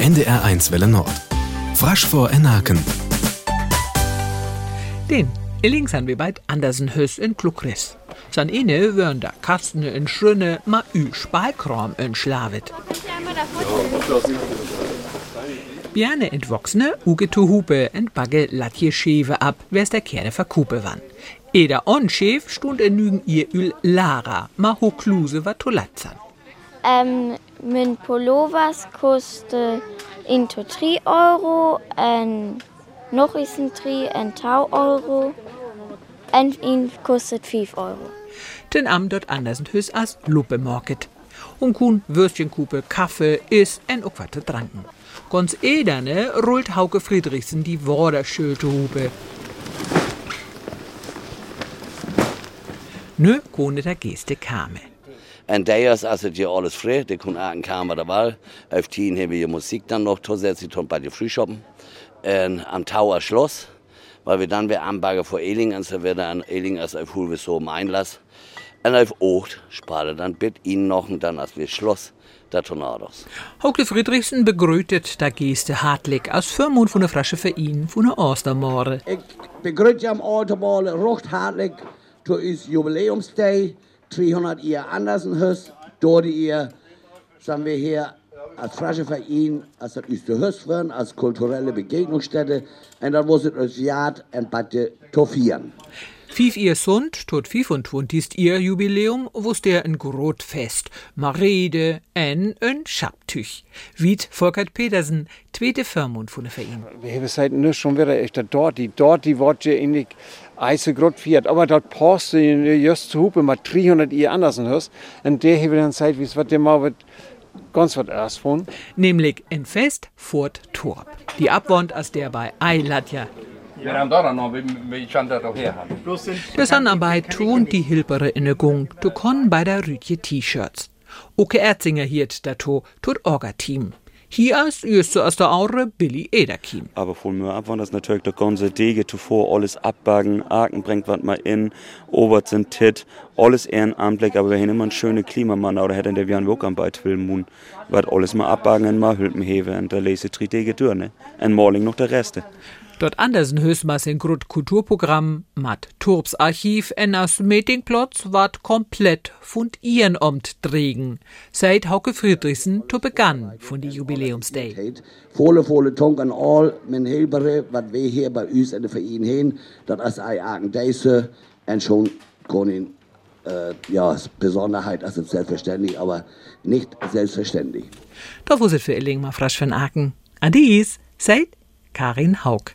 NDR1 Welle Nord. Frasch vor Enaken. Den Illings han wir bald Andersen Hös in Klukris. San inne würden da Kasten in Schrünne ma ü Spalkram in Schlavet. Bjerne entwachsene uge to Hupe en bagge latje Schewe ab, wer's der Kerne verkupe wann. Eder onschef stund en nügen ihr Ül Lara, ma hokluse war tolatzan. Ähm, min Pullovers koste into 3 euro en nog is een 3 en 2 euro en ihn kostet 5 euro. Den am dort Andersen Hös as Lupe morket. Und kun Würstchenkupe, Kaffee, is en ook wat te dranken. Ganz ederne rollt Hauke Friedrichsen die Worderschölte Hupe. Nö, kone der Geste kame. En dejas, also die alles frei, die kun auch kamer dabei. Auf tien haben wir Musik dann noch zusätzlich bei den Frühschoppen. En am Tower Schloss, weil wir dann wir anbagen vor Eling, und so wird an Eling als auf Hulve so im Einlass. Und auf Ocht spare dann bitte ihnen noch und dann als wir Schloss der Tornados. Hauke Friedrichsen begrütet der Geste hartlich aus Firmund von der Frasche für ihn von der Ostermore. Begroet je am Autoball recht hartelijk to is Jubiläumsday, 300 Jahre Andersenhus, dort ihr, sind wir hier als Frasche Verein, als das Hus werden, als kulturelle Begegnungsstätte, und dann muss es uns Jahr ein Batte tofieren. Fief ihr Sund, tot 25 ihr Jubiläum, wus der ein Grotfest, Marede, en ein Schabtüch. Wiet Volkert Petersen, zweite Firmund von der Verein. We hebben seit nu schon wieder echt dort, die dort, die wordt je in die eise grot viert. Aber dort passt du just zu hupen mit 300 ihr anders hörst. Und der hebben dann Zeit, wie es wird der mal wird ganz was erst von. Nämlich ein Fest Fort Torp. Die Abwand aus der bei Eilatja. Das Handarbeit tun die Hilpere in der Gung, du konn bei der Rütje T-Shirts. Oke Erzinger hiert dato, tut Orga-Team. Hier ist erst aus der Aure Billy Ederkim. Aber von mir ab waren das natürlich der ganze Dege zuvor, alles abbagen, Aken bringt was mal in, Obert sind Tit, alles ehrenamtlich, aber wir haben immer ein schönes Klimamann, oder hätten der Jan Wok am Beitwillen wird alles mal abbagen und mal Hülpen hewe und da lese drei Dege durch, ne? Und morgen noch der Reste. Dort Andersen höchstmaß in Grut Kulturprogramm, mat Turps Archiv en aus Meetingplatz ward komplett von ihren Omt dregen. Seit Hauke Friedrichsen to begann von die Jubiläumsday. Volle, volle Tonk an all, men Hilbere, was wir hier bei uns in der Verein hin, das ist ein Agen Deise, und schon können, äh, ja, Besonderheit, also selbstverständlich, aber nicht selbstverständlich. Da wuset für Illing mal frasch von Aken. Adis, seit Karin Haug.